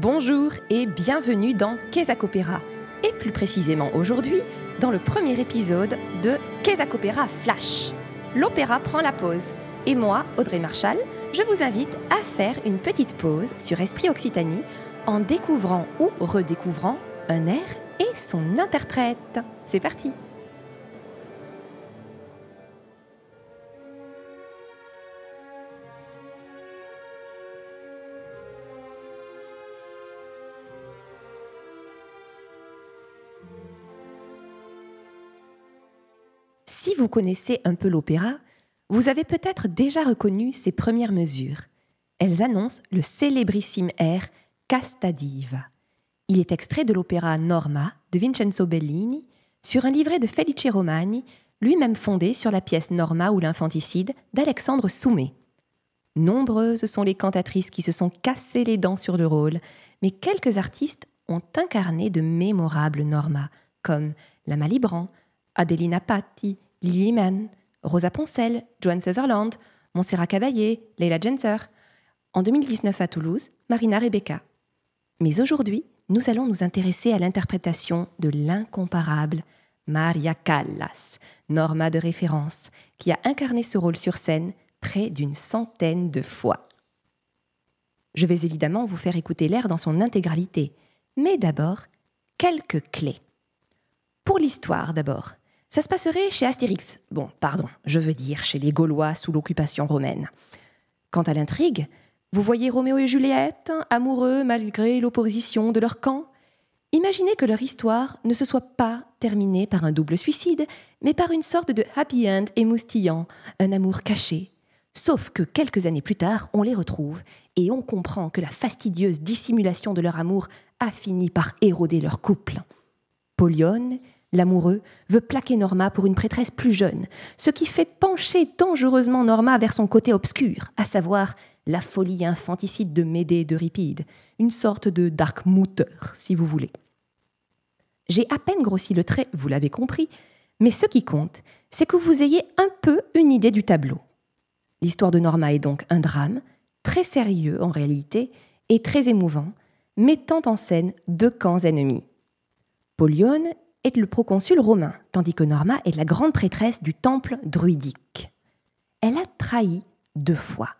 Bonjour et bienvenue dans Quesac Opéra, et plus précisément aujourd'hui dans le premier épisode de Quesac Opéra Flash. L'opéra prend la pause, et moi, Audrey Marchal, je vous invite à faire une petite pause sur Esprit Occitanie en découvrant ou redécouvrant un air et son interprète. C'est parti vous connaissez un peu l'opéra, vous avez peut-être déjà reconnu ses premières mesures. Elles annoncent le célébrissime air Casta Diva. Il est extrait de l'opéra Norma de Vincenzo Bellini sur un livret de Felice Romani, lui-même fondé sur la pièce Norma ou l'infanticide d'Alexandre Soumet. Nombreuses sont les cantatrices qui se sont cassées les dents sur le rôle, mais quelques artistes ont incarné de mémorables Norma, comme la Malibran, Adelina Patti, Lily Mann, Rosa Poncel, Joan Sutherland, Montserrat Caballé, Leila Genser. En 2019 à Toulouse, Marina Rebecca. Mais aujourd'hui, nous allons nous intéresser à l'interprétation de l'incomparable Maria Callas, Norma de référence, qui a incarné ce rôle sur scène près d'une centaine de fois. Je vais évidemment vous faire écouter l'air dans son intégralité, mais d'abord, quelques clés. Pour l'histoire d'abord, ça se passerait chez Astérix. Bon, pardon, je veux dire chez les Gaulois sous l'occupation romaine. Quant à l'intrigue, vous voyez Roméo et Juliette, amoureux malgré l'opposition de leur camp. Imaginez que leur histoire ne se soit pas terminée par un double suicide, mais par une sorte de happy end émoustillant, un amour caché. Sauf que quelques années plus tard, on les retrouve et on comprend que la fastidieuse dissimulation de leur amour a fini par éroder leur couple. Polione L'amoureux veut plaquer Norma pour une prêtresse plus jeune, ce qui fait pencher dangereusement Norma vers son côté obscur, à savoir la folie infanticide de Médée d'Euripide, une sorte de dark mooter, si vous voulez. J'ai à peine grossi le trait, vous l'avez compris, mais ce qui compte, c'est que vous ayez un peu une idée du tableau. L'histoire de Norma est donc un drame, très sérieux en réalité, et très émouvant, mettant en scène deux camps ennemis. Est le proconsul romain, tandis que Norma est la grande prêtresse du temple druidique. Elle a trahi deux fois.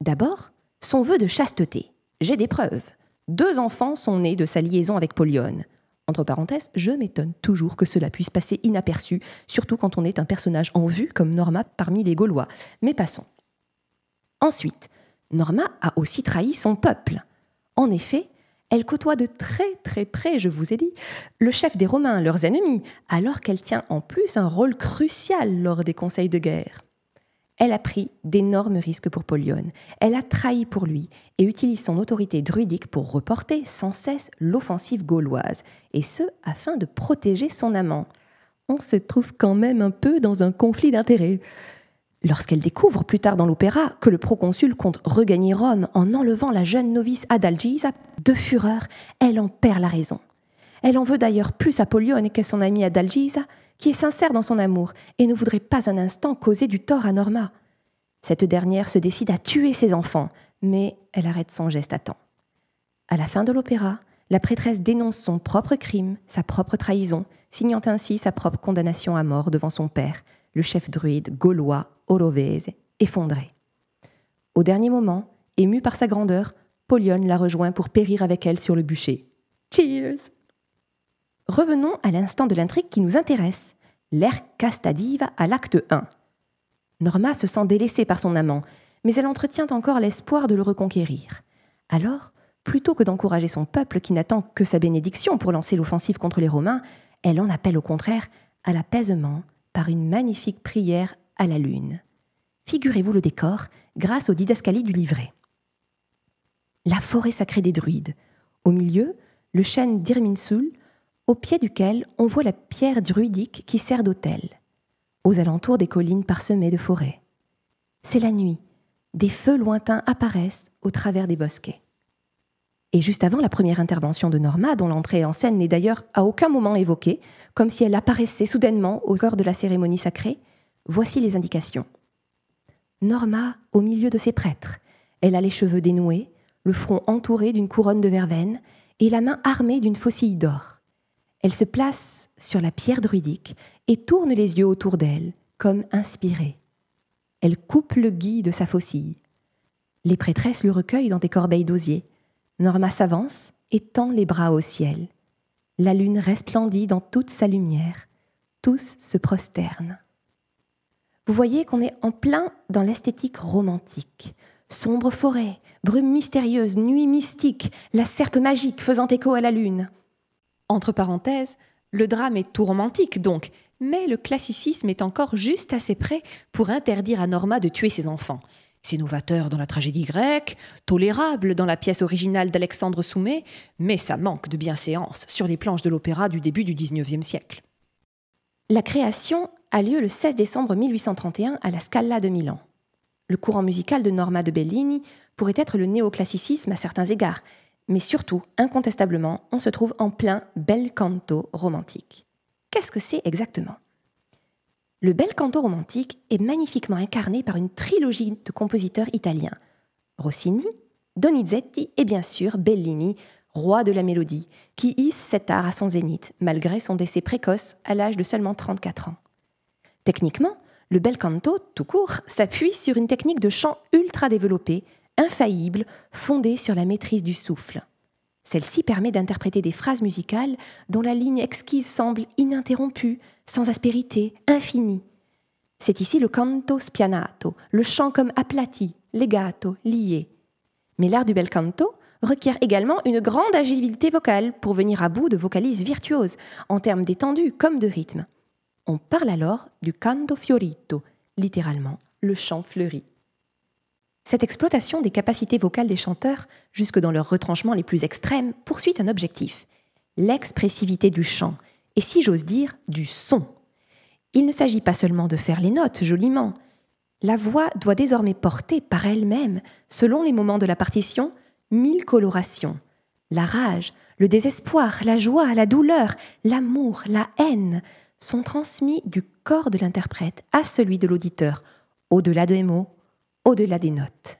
D'abord, son vœu de chasteté. J'ai des preuves. Deux enfants sont nés de sa liaison avec Polione. Entre parenthèses, je m'étonne toujours que cela puisse passer inaperçu, surtout quand on est un personnage en vue comme Norma parmi les Gaulois. Mais passons. Ensuite, Norma a aussi trahi son peuple. En effet, elle côtoie de très très près, je vous ai dit, le chef des Romains, leurs ennemis, alors qu'elle tient en plus un rôle crucial lors des conseils de guerre. Elle a pris d'énormes risques pour Polione, elle a trahi pour lui et utilise son autorité druidique pour reporter sans cesse l'offensive gauloise, et ce afin de protéger son amant. On se trouve quand même un peu dans un conflit d'intérêts. Lorsqu'elle découvre plus tard dans l'opéra que le proconsul compte regagner Rome en enlevant la jeune novice Adalgisa, de fureur, elle en perd la raison. Elle en veut d'ailleurs plus à Polione qu'à son amie Adalgisa, qui est sincère dans son amour et ne voudrait pas un instant causer du tort à Norma. Cette dernière se décide à tuer ses enfants, mais elle arrête son geste à temps. À la fin de l'opéra, la prêtresse dénonce son propre crime, sa propre trahison, signant ainsi sa propre condamnation à mort devant son père, le chef druide gaulois Orovese, effondré. Au dernier moment, ému par sa grandeur, Polion la rejoint pour périr avec elle sur le bûcher. Cheers Revenons à l'instant de l'intrigue qui nous intéresse, l'ère Castadive à l'acte 1. Norma se sent délaissée par son amant, mais elle entretient encore l'espoir de le reconquérir. Alors, plutôt que d'encourager son peuple qui n'attend que sa bénédiction pour lancer l'offensive contre les Romains, elle en appelle au contraire à l'apaisement par une magnifique prière à la lune. Figurez-vous le décor grâce aux didascalies du livret. La forêt sacrée des druides. Au milieu, le chêne d'Irminsul, au pied duquel on voit la pierre druidique qui sert d'autel. Aux alentours des collines parsemées de forêts. C'est la nuit. Des feux lointains apparaissent au travers des bosquets. Et juste avant la première intervention de Norma, dont l'entrée en scène n'est d'ailleurs à aucun moment évoquée, comme si elle apparaissait soudainement au cœur de la cérémonie sacrée, Voici les indications. Norma au milieu de ses prêtres. Elle a les cheveux dénoués, le front entouré d'une couronne de verveine et la main armée d'une faucille d'or. Elle se place sur la pierre druidique et tourne les yeux autour d'elle, comme inspirée. Elle coupe le gui de sa faucille. Les prêtresses le recueillent dans des corbeilles d'osier. Norma s'avance et tend les bras au ciel. La lune resplendit dans toute sa lumière. Tous se prosternent. Vous voyez qu'on est en plein dans l'esthétique romantique. Sombre forêt, brume mystérieuse, nuit mystique, la serpe magique faisant écho à la lune. Entre parenthèses, le drame est tout romantique donc, mais le classicisme est encore juste assez près pour interdire à Norma de tuer ses enfants. C'est novateur dans la tragédie grecque, tolérable dans la pièce originale d'Alexandre Soumet, mais ça manque de bienséance sur les planches de l'opéra du début du XIXe siècle. La création a lieu le 16 décembre 1831 à la Scala de Milan. Le courant musical de Norma de Bellini pourrait être le néoclassicisme à certains égards, mais surtout, incontestablement, on se trouve en plein bel canto romantique. Qu'est-ce que c'est exactement? Le bel canto romantique est magnifiquement incarné par une trilogie de compositeurs italiens Rossini, Donizetti et bien sûr Bellini, roi de la mélodie, qui hisse cet art à son zénith, malgré son décès précoce à l'âge de seulement 34 ans. Techniquement, le bel canto, tout court, s'appuie sur une technique de chant ultra développée, infaillible, fondée sur la maîtrise du souffle. Celle-ci permet d'interpréter des phrases musicales dont la ligne exquise semble ininterrompue, sans aspérité, infinie. C'est ici le canto spianato, le chant comme aplati, legato, lié. Mais l'art du bel canto requiert également une grande agilité vocale pour venir à bout de vocalises virtuoses, en termes d'étendue comme de rythme. On parle alors du canto fiorito, littéralement le chant fleuri. Cette exploitation des capacités vocales des chanteurs, jusque dans leurs retranchements les plus extrêmes, poursuit un objectif l'expressivité du chant, et si j'ose dire, du son. Il ne s'agit pas seulement de faire les notes joliment. La voix doit désormais porter par elle-même, selon les moments de la partition, mille colorations. La rage, le désespoir, la joie, la douleur, l'amour, la haine, sont transmis du corps de l'interprète à celui de l'auditeur, au-delà des mots, au-delà des notes.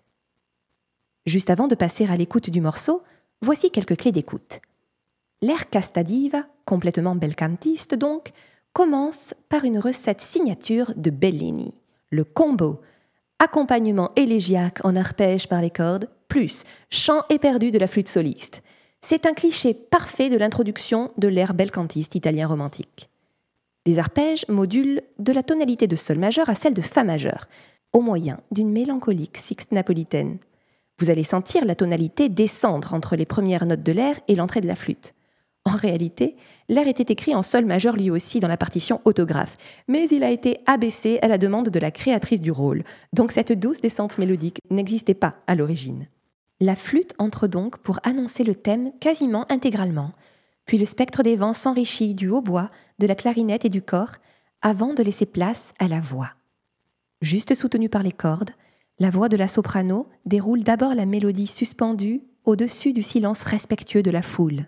Juste avant de passer à l'écoute du morceau, voici quelques clés d'écoute. L'air castadiva, complètement belcantiste donc, commence par une recette signature de Bellini, le combo, accompagnement élégiaque en arpège par les cordes, plus chant éperdu de la flûte soliste. C'est un cliché parfait de l'introduction de l'air belcantiste italien romantique. Les arpèges modulent de la tonalité de sol majeur à celle de fa majeur, au moyen d'une mélancolique sixte napolitaine. Vous allez sentir la tonalité descendre entre les premières notes de l'air et l'entrée de la flûte. En réalité, l'air était écrit en sol majeur lui aussi dans la partition autographe, mais il a été abaissé à la demande de la créatrice du rôle, donc cette douce descente mélodique n'existait pas à l'origine. La flûte entre donc pour annoncer le thème quasiment intégralement, puis le spectre des vents s'enrichit du hautbois, de la clarinette et du corps, avant de laisser place à la voix. Juste soutenue par les cordes, la voix de la soprano déroule d'abord la mélodie suspendue au-dessus du silence respectueux de la foule.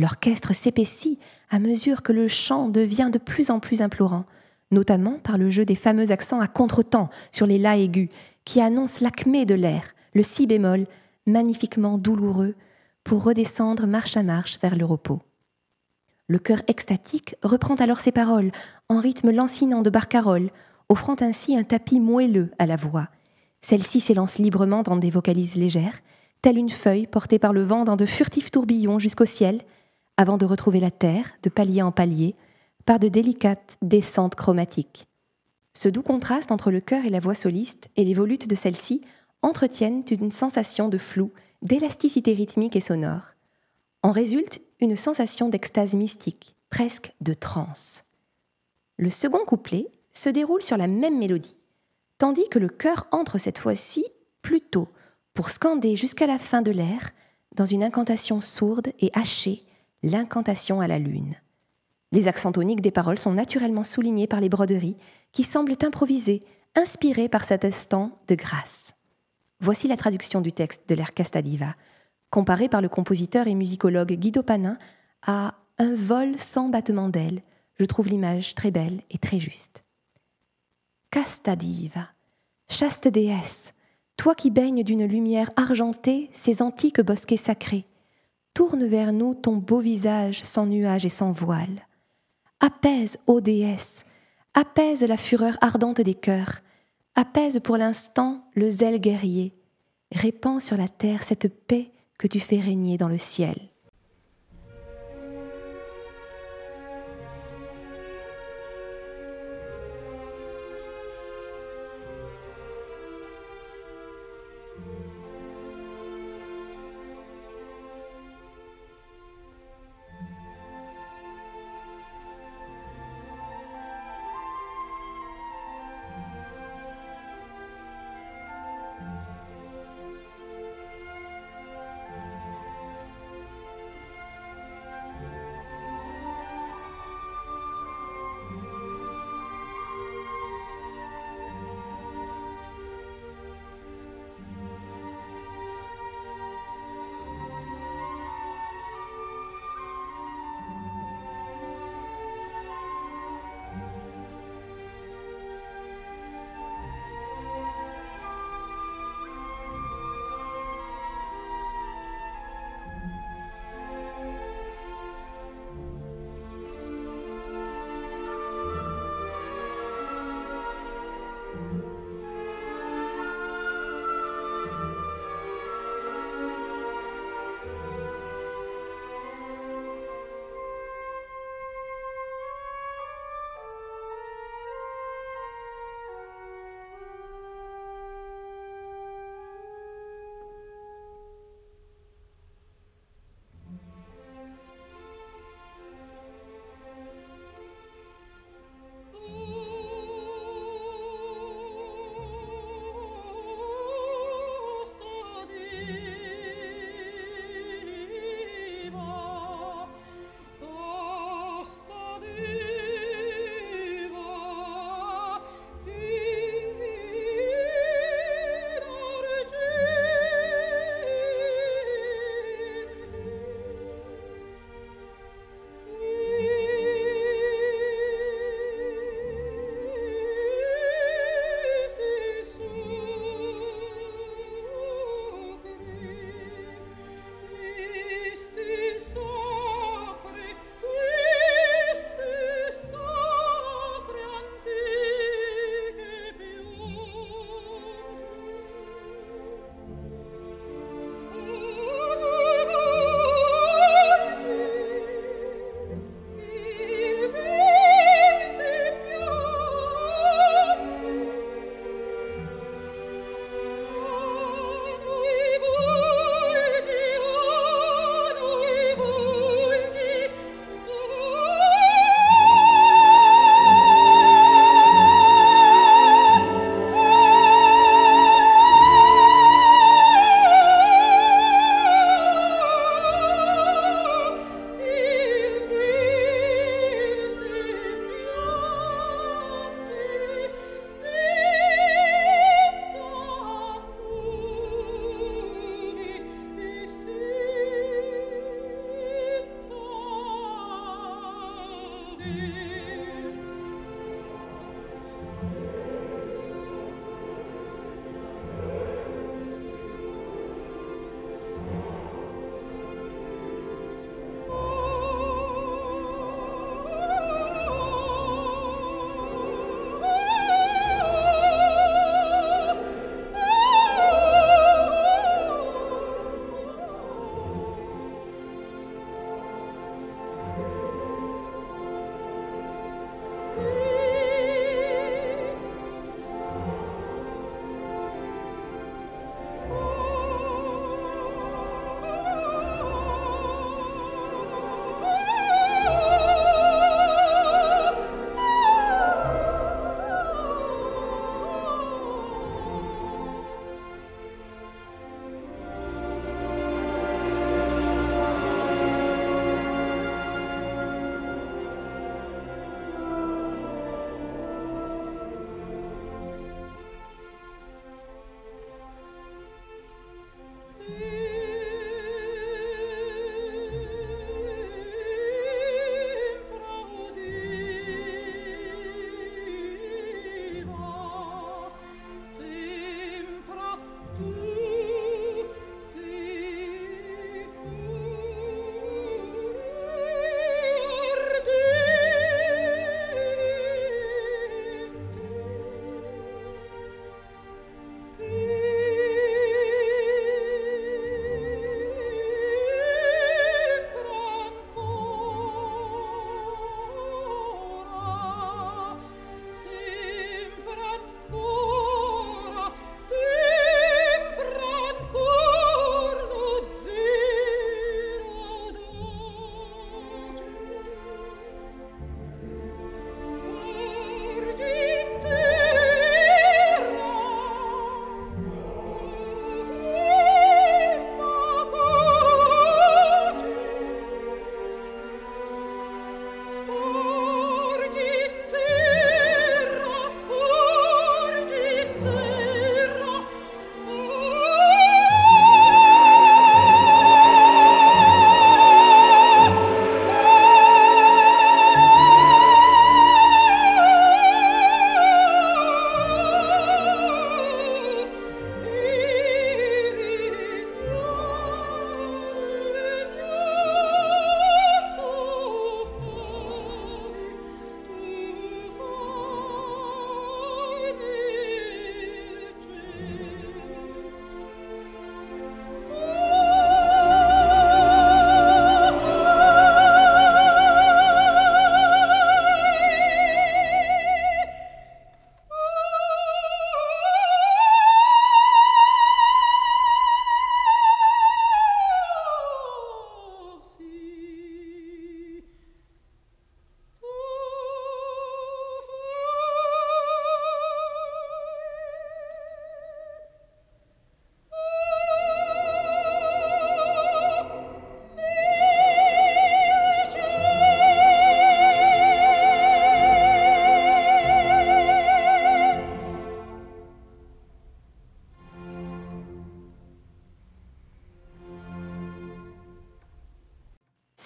L'orchestre s'épaissit à mesure que le chant devient de plus en plus implorant, notamment par le jeu des fameux accents à contretemps sur les la aigus, qui annoncent l'acmé de l'air, le si bémol, magnifiquement douloureux, pour redescendre marche à marche vers le repos. Le chœur extatique reprend alors ses paroles, en rythme lancinant de barcarolle, offrant ainsi un tapis moelleux à la voix. Celle-ci s'élance librement dans des vocalises légères, telle une feuille portée par le vent dans de furtifs tourbillons jusqu'au ciel, avant de retrouver la terre, de palier en palier, par de délicates descentes chromatiques. Ce doux contraste entre le chœur et la voix soliste et les volutes de celle-ci entretiennent une sensation de flou d'élasticité rythmique et sonore. En résulte une sensation d'extase mystique, presque de transe. Le second couplet se déroule sur la même mélodie, tandis que le chœur entre cette fois-ci plus tôt pour scander jusqu'à la fin de l'air, dans une incantation sourde et hachée, l'incantation à la lune. Les accents toniques des paroles sont naturellement soulignés par les broderies qui semblent improvisées, inspirées par cet instant de grâce. Voici la traduction du texte de l'air Castadiva, comparé par le compositeur et musicologue Guido Panin à un vol sans battement d'ailes. Je trouve l'image très belle et très juste. Castadiva, chaste déesse, toi qui baignes d'une lumière argentée ces antiques bosquets sacrés, tourne vers nous ton beau visage sans nuages et sans voile. Apaise, ô déesse, apaise la fureur ardente des cœurs, apaise pour l'instant le zèle guerrier, répands sur la terre cette paix que tu fais régner dans le ciel.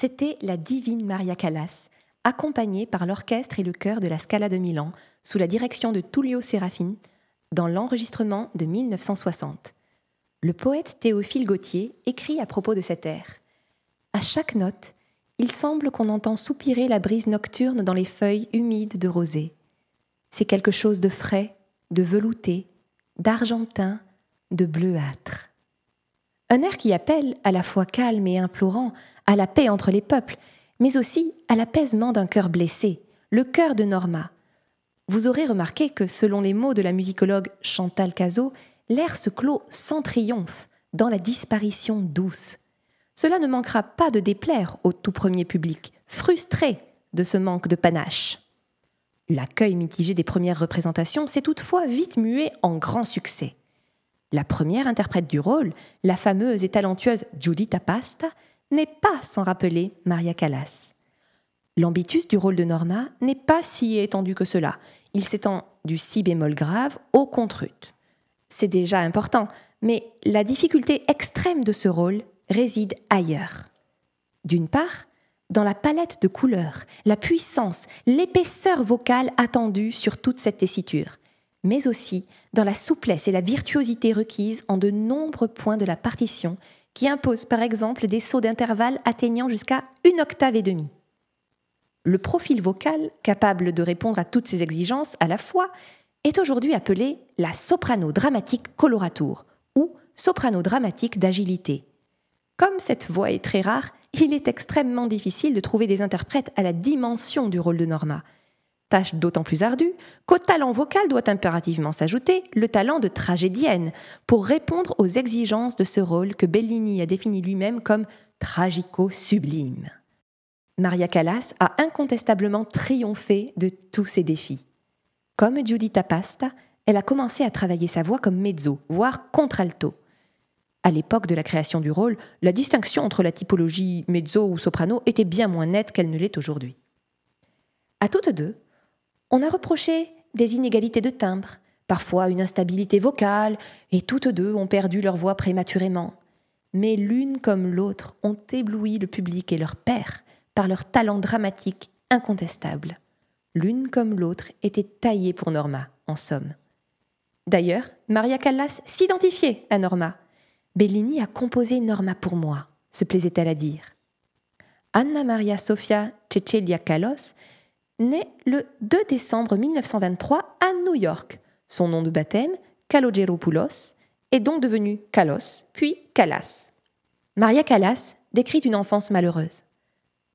C'était la divine Maria Callas, accompagnée par l'orchestre et le chœur de la Scala de Milan, sous la direction de Tullio Serafin, dans l'enregistrement de 1960. Le poète Théophile Gautier écrit à propos de cet air. À chaque note, il semble qu'on entend soupirer la brise nocturne dans les feuilles humides de rosée. C'est quelque chose de frais, de velouté, d'argentin, de bleuâtre. Un air qui appelle, à la fois calme et implorant, à la paix entre les peuples, mais aussi à l'apaisement d'un cœur blessé, le cœur de Norma. Vous aurez remarqué que, selon les mots de la musicologue Chantal Cazot, l'air se clôt sans triomphe, dans la disparition douce. Cela ne manquera pas de déplaire au tout premier public, frustré de ce manque de panache. L'accueil mitigé des premières représentations s'est toutefois vite mué en grand succès. La première interprète du rôle, la fameuse et talentueuse Giuditta Pasta, n'est pas sans rappeler Maria Callas. L'ambitus du rôle de Norma n'est pas si étendu que cela. Il s'étend du si bémol grave au contrut. C'est déjà important, mais la difficulté extrême de ce rôle réside ailleurs. D'une part, dans la palette de couleurs, la puissance, l'épaisseur vocale attendue sur toute cette tessiture, mais aussi dans la souplesse et la virtuosité requises en de nombreux points de la partition qui imposent par exemple des sauts d'intervalle atteignant jusqu'à une octave et demie. Le profil vocal, capable de répondre à toutes ces exigences à la fois, est aujourd'hui appelé la soprano dramatique coloratour ou soprano dramatique d'agilité. Comme cette voix est très rare, il est extrêmement difficile de trouver des interprètes à la dimension du rôle de Norma. Tâche d'autant plus ardue qu'au talent vocal doit impérativement s'ajouter le talent de tragédienne pour répondre aux exigences de ce rôle que Bellini a défini lui-même comme tragico-sublime. Maria Callas a incontestablement triomphé de tous ces défis. Comme Giuditta Pasta, elle a commencé à travailler sa voix comme mezzo, voire contralto. À l'époque de la création du rôle, la distinction entre la typologie mezzo ou soprano était bien moins nette qu'elle ne l'est aujourd'hui. À toutes deux, on a reproché des inégalités de timbre, parfois une instabilité vocale, et toutes deux ont perdu leur voix prématurément. Mais l'une comme l'autre ont ébloui le public et leur père par leur talent dramatique incontestable. L'une comme l'autre était taillée pour Norma, en somme. D'ailleurs, Maria Callas s'identifiait à Norma. Bellini a composé Norma pour moi, se plaisait-elle à dire. Anna Maria Sofia Cecilia Kalos naît le 2 décembre 1923 à New York. Son nom de baptême, Kalogeropoulos, est donc devenu Kalos, puis Callas. Maria Callas décrit une enfance malheureuse.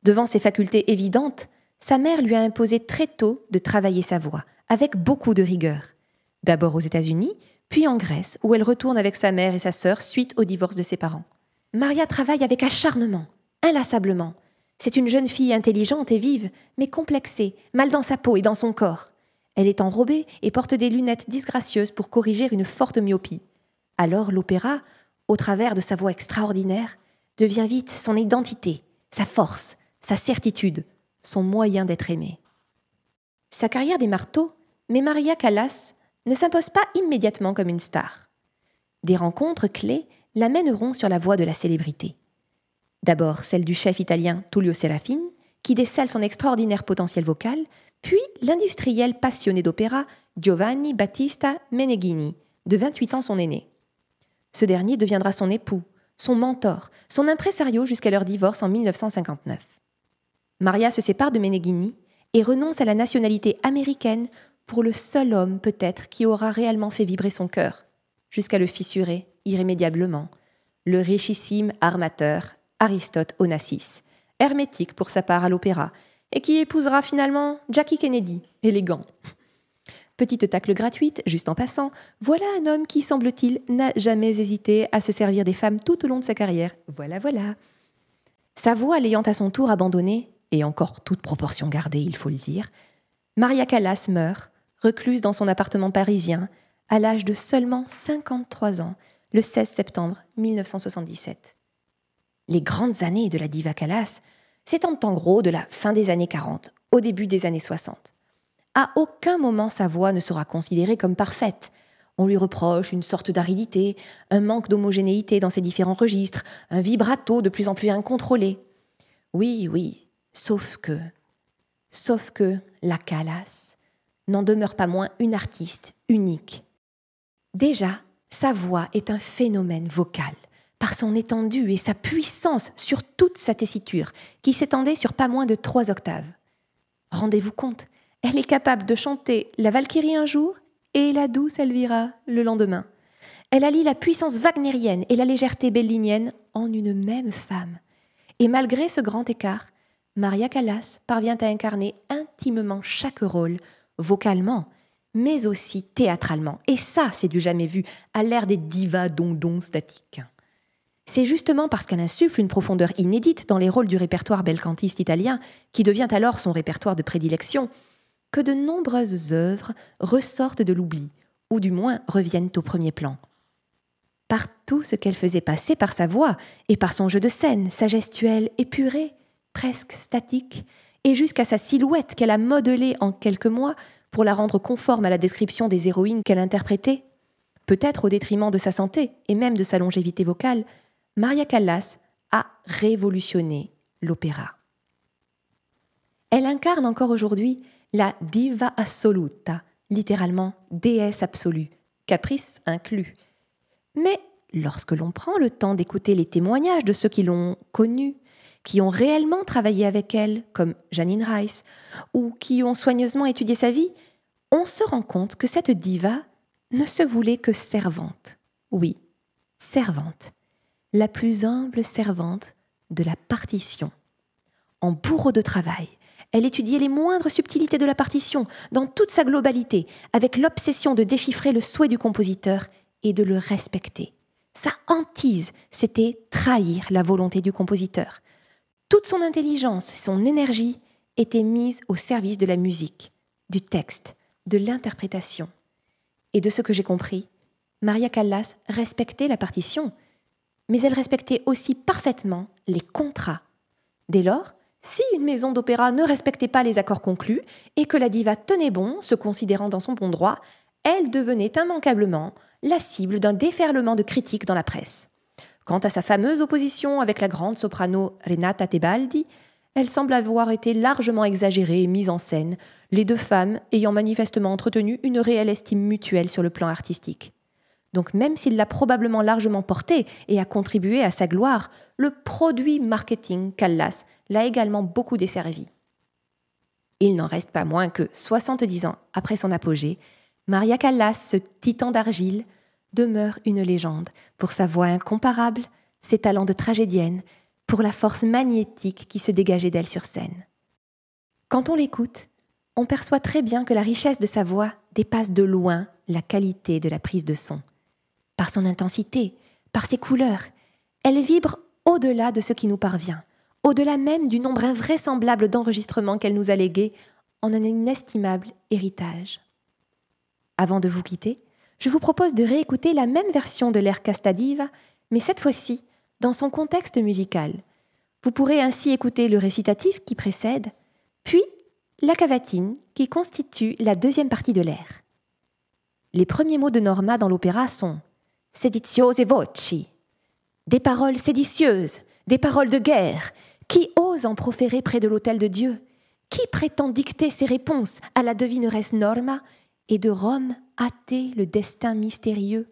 Devant ses facultés évidentes, sa mère lui a imposé très tôt de travailler sa voix, avec beaucoup de rigueur. D'abord aux États-Unis, puis en Grèce, où elle retourne avec sa mère et sa sœur suite au divorce de ses parents. Maria travaille avec acharnement, inlassablement. C'est une jeune fille intelligente et vive, mais complexée, mal dans sa peau et dans son corps. Elle est enrobée et porte des lunettes disgracieuses pour corriger une forte myopie. Alors l'opéra, au travers de sa voix extraordinaire, devient vite son identité, sa force, sa certitude, son moyen d'être aimé. Sa carrière démarre tôt, mais Maria Callas ne s'impose pas immédiatement comme une star. Des rencontres clés l'amèneront sur la voie de la célébrité. D'abord celle du chef italien Tullio Serafin, qui décèle son extraordinaire potentiel vocal, puis l'industriel passionné d'opéra Giovanni Battista Meneghini, de 28 ans son aîné. Ce dernier deviendra son époux, son mentor, son impresario jusqu'à leur divorce en 1959. Maria se sépare de Meneghini et renonce à la nationalité américaine pour le seul homme peut-être qui aura réellement fait vibrer son cœur, jusqu'à le fissurer irrémédiablement, le richissime armateur Aristote Onassis, hermétique pour sa part à l'opéra, et qui épousera finalement Jackie Kennedy, élégant. Petite tacle gratuite, juste en passant, voilà un homme qui, semble-t-il, n'a jamais hésité à se servir des femmes tout au long de sa carrière. Voilà, voilà. Sa voix l'ayant à son tour abandonnée, et encore toute proportion gardée, il faut le dire, Maria Callas meurt, recluse dans son appartement parisien, à l'âge de seulement 53 ans, le 16 septembre 1977. Les grandes années de la diva Callas s'étendent en gros de la fin des années 40 au début des années 60. À aucun moment sa voix ne sera considérée comme parfaite. On lui reproche une sorte d'aridité, un manque d'homogénéité dans ses différents registres, un vibrato de plus en plus incontrôlé. Oui, oui, sauf que, sauf que la Calas n'en demeure pas moins une artiste unique. Déjà, sa voix est un phénomène vocal, par son étendue et sa puissance sur toute sa tessiture, qui s'étendait sur pas moins de trois octaves. Rendez-vous compte, elle est capable de chanter la Valkyrie un jour et la douce Elvira le lendemain. Elle allie la puissance wagnérienne et la légèreté bellinienne en une même femme. Et malgré ce grand écart, Maria Callas parvient à incarner intimement chaque rôle, vocalement, mais aussi théâtralement. Et ça, c'est du jamais vu, à l'ère des divas dondons statiques. C'est justement parce qu'elle insuffle une profondeur inédite dans les rôles du répertoire belcantiste italien, qui devient alors son répertoire de prédilection, que de nombreuses œuvres ressortent de l'oubli, ou du moins reviennent au premier plan. Par tout ce qu'elle faisait passer par sa voix et par son jeu de scène, sa gestuelle épurée, presque statique, et jusqu'à sa silhouette qu'elle a modelée en quelques mois pour la rendre conforme à la description des héroïnes qu'elle interprétait, peut-être au détriment de sa santé et même de sa longévité vocale, Maria Callas a révolutionné l'opéra. Elle incarne encore aujourd'hui la diva assoluta, littéralement déesse absolue, caprice inclus. Mais lorsque l'on prend le temps d'écouter les témoignages de ceux qui l'ont connue, qui ont réellement travaillé avec elle, comme Janine Rice, ou qui ont soigneusement étudié sa vie, on se rend compte que cette diva ne se voulait que servante. Oui, servante. La plus humble servante de la partition. En bourreau de travail, elle étudiait les moindres subtilités de la partition, dans toute sa globalité, avec l'obsession de déchiffrer le souhait du compositeur et de le respecter. Sa hantise, c'était trahir la volonté du compositeur. Toute son intelligence son énergie étaient mises au service de la musique, du texte, de l'interprétation. Et de ce que j'ai compris, Maria Callas respectait la partition, mais elle respectait aussi parfaitement les contrats. Dès lors, si une maison d'opéra ne respectait pas les accords conclus et que la diva tenait bon, se considérant dans son bon droit, elle devenait immanquablement la cible d'un déferlement de critiques dans la presse. Quant à sa fameuse opposition avec la grande soprano Renata Tebaldi, elle semble avoir été largement exagérée et mise en scène, les deux femmes ayant manifestement entretenu une réelle estime mutuelle sur le plan artistique. Donc même s'il l'a probablement largement portée et a contribué à sa gloire, le produit marketing Callas l'a également beaucoup desservi. Il n'en reste pas moins que, 70 ans après son apogée, Maria Callas, ce titan d'argile, demeure une légende pour sa voix incomparable, ses talents de tragédienne, pour la force magnétique qui se dégageait d'elle sur scène. Quand on l'écoute, on perçoit très bien que la richesse de sa voix dépasse de loin la qualité de la prise de son par son intensité, par ses couleurs. Elle vibre au-delà de ce qui nous parvient, au-delà même du nombre invraisemblable d'enregistrements qu'elle nous a légués en un inestimable héritage. Avant de vous quitter, je vous propose de réécouter la même version de l'air Castadiva, mais cette fois-ci dans son contexte musical. Vous pourrez ainsi écouter le récitatif qui précède, puis la cavatine qui constitue la deuxième partie de l'air. Les premiers mots de Norma dans l'opéra sont Sediziose voci. Des paroles séditieuses, des paroles de guerre. Qui ose en proférer près de l'autel de Dieu? Qui prétend dicter ses réponses à la devineresse Norma? Et de Rome hâter le destin mystérieux?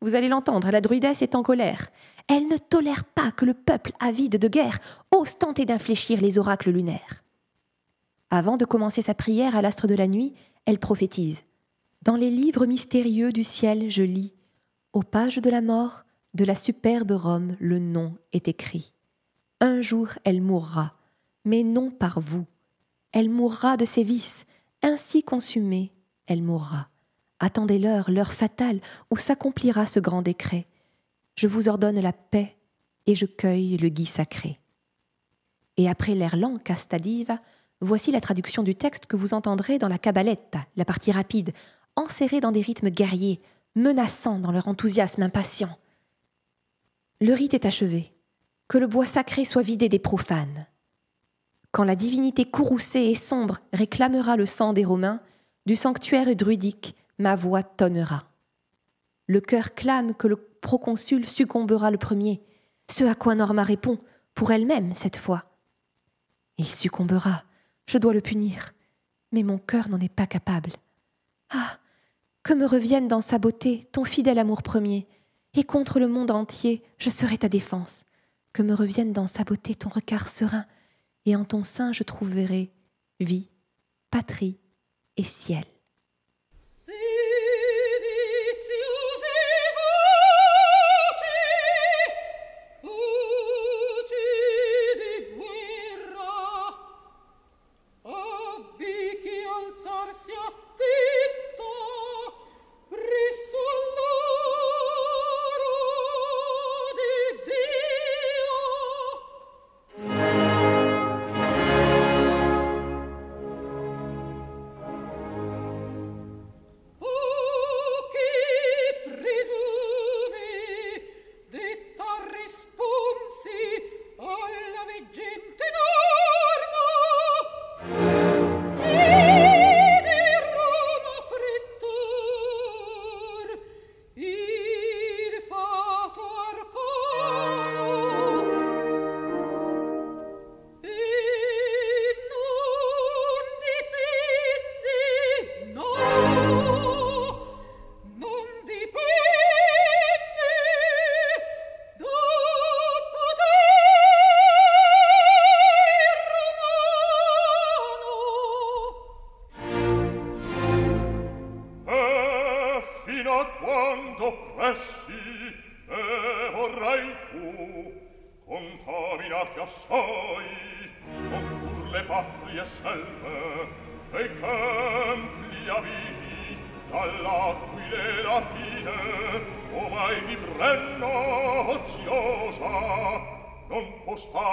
Vous allez l'entendre, la druidesse est en colère. Elle ne tolère pas que le peuple avide de guerre ose tenter d'infléchir les oracles lunaires. Avant de commencer sa prière à l'astre de la nuit, elle prophétise. Dans les livres mystérieux du ciel, je lis aux pages de la mort, de la superbe Rome, le nom est écrit. Un jour elle mourra, mais non par vous. Elle mourra de ses vices, ainsi consumée, elle mourra. Attendez l'heure, l'heure fatale, où s'accomplira ce grand décret. Je vous ordonne la paix, et je cueille le gui sacré. Et après l'air lent Castadiva, voici la traduction du texte que vous entendrez dans la cabaletta, la partie rapide, enserrée dans des rythmes guerriers, menaçants dans leur enthousiasme impatient. Le rite est achevé, que le bois sacré soit vidé des profanes. Quand la divinité courroucée et sombre réclamera le sang des Romains, du sanctuaire druidique, ma voix tonnera. Le cœur clame que le proconsul succombera le premier, ce à quoi Norma répond, pour elle-même cette fois, Il succombera. Je dois le punir. Mais mon cœur n'en est pas capable. Ah. Que me revienne dans sa beauté ton fidèle amour premier, et contre le monde entier je serai ta défense. Que me revienne dans sa beauté ton regard serein, et en ton sein je trouverai vie, patrie et ciel.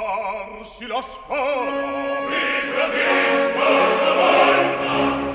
spostarsi la spada. Viva Cristo, la volta!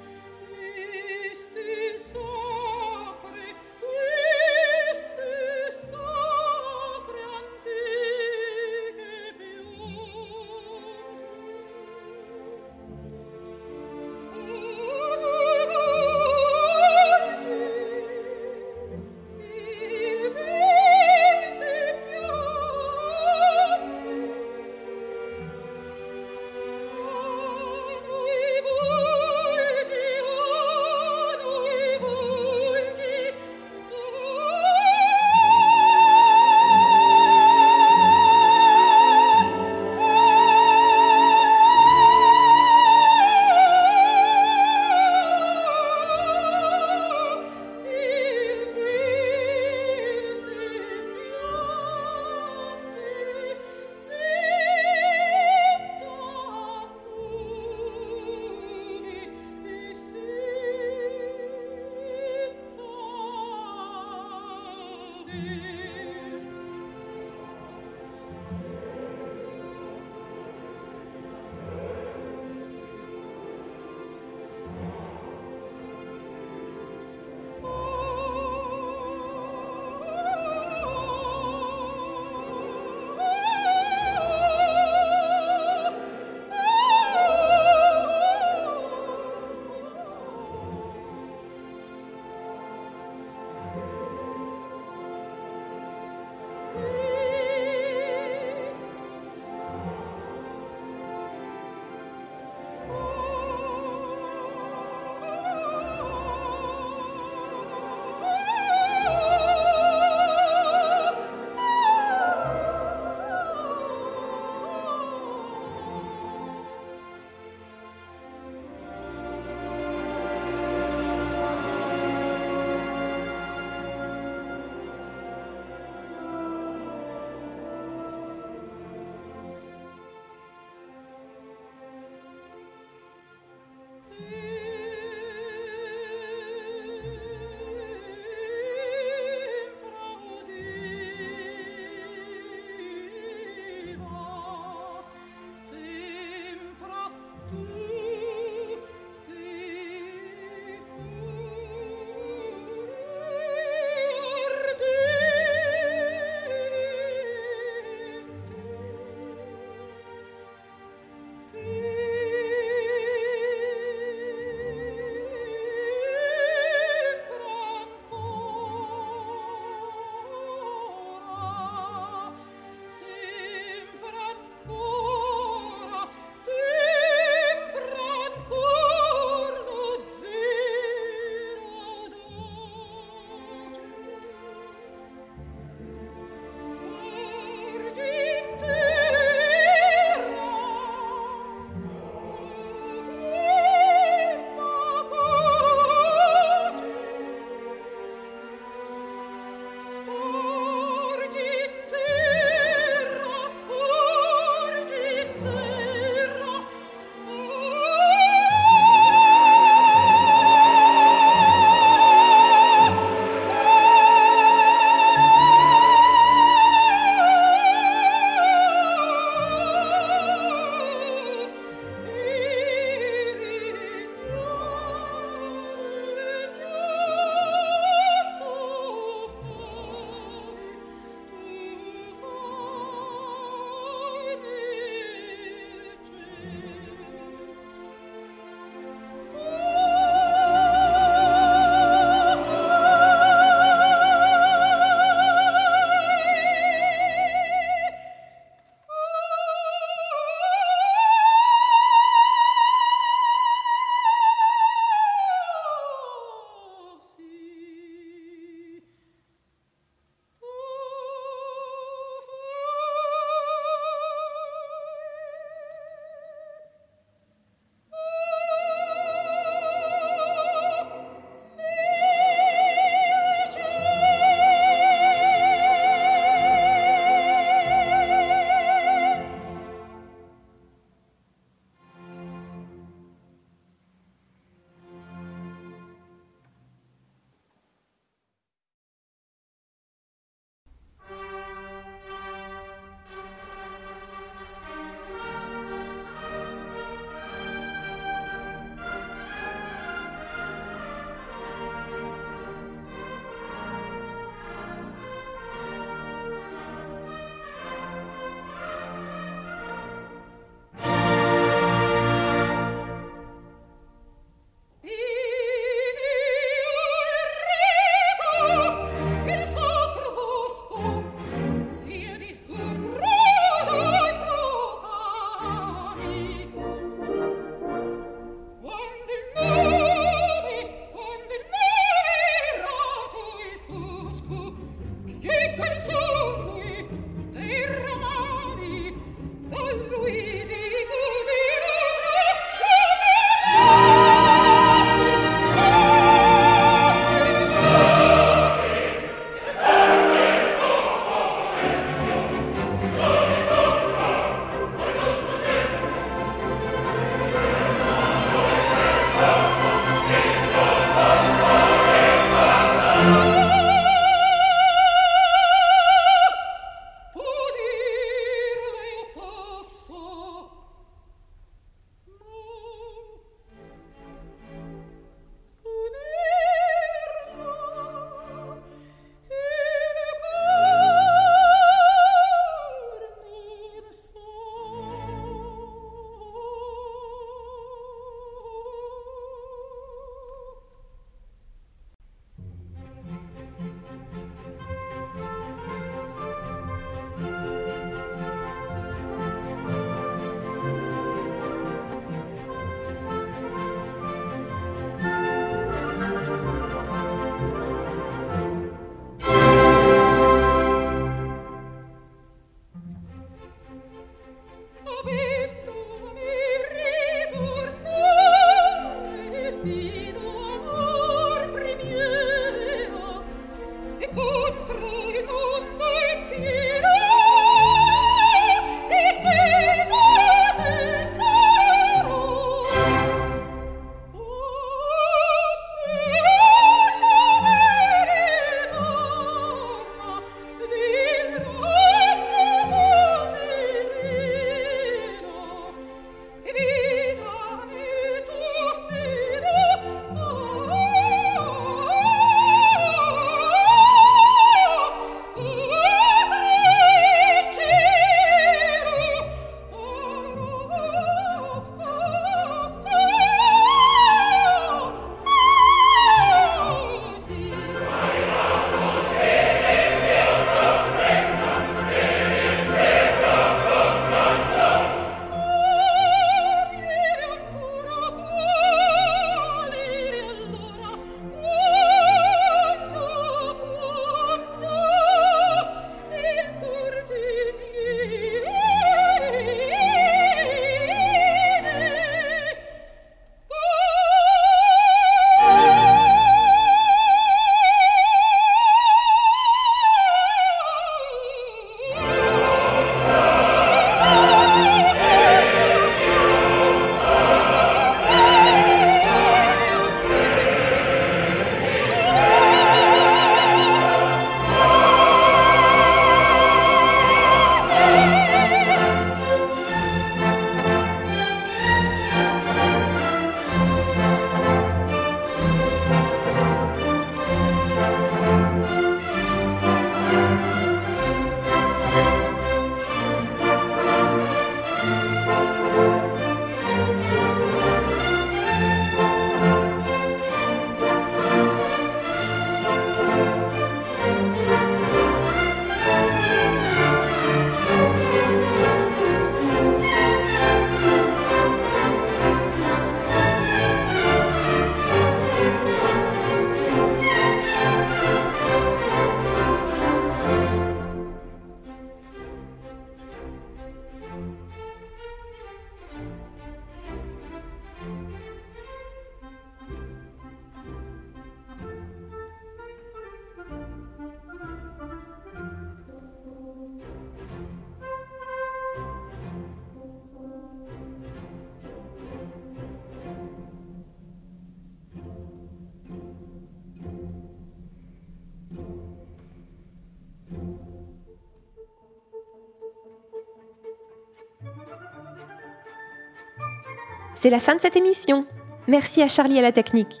C'est la fin de cette émission. Merci à Charlie à la technique.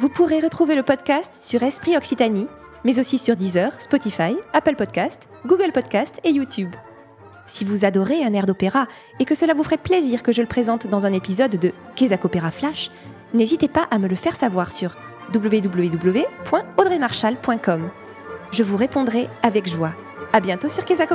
Vous pourrez retrouver le podcast sur Esprit Occitanie, mais aussi sur Deezer, Spotify, Apple Podcast, Google Podcast et YouTube. Si vous adorez un air d'opéra et que cela vous ferait plaisir que je le présente dans un épisode de Kézak Flash, n'hésitez pas à me le faire savoir sur www.audreymarchal.com. Je vous répondrai avec joie. À bientôt sur Kézak!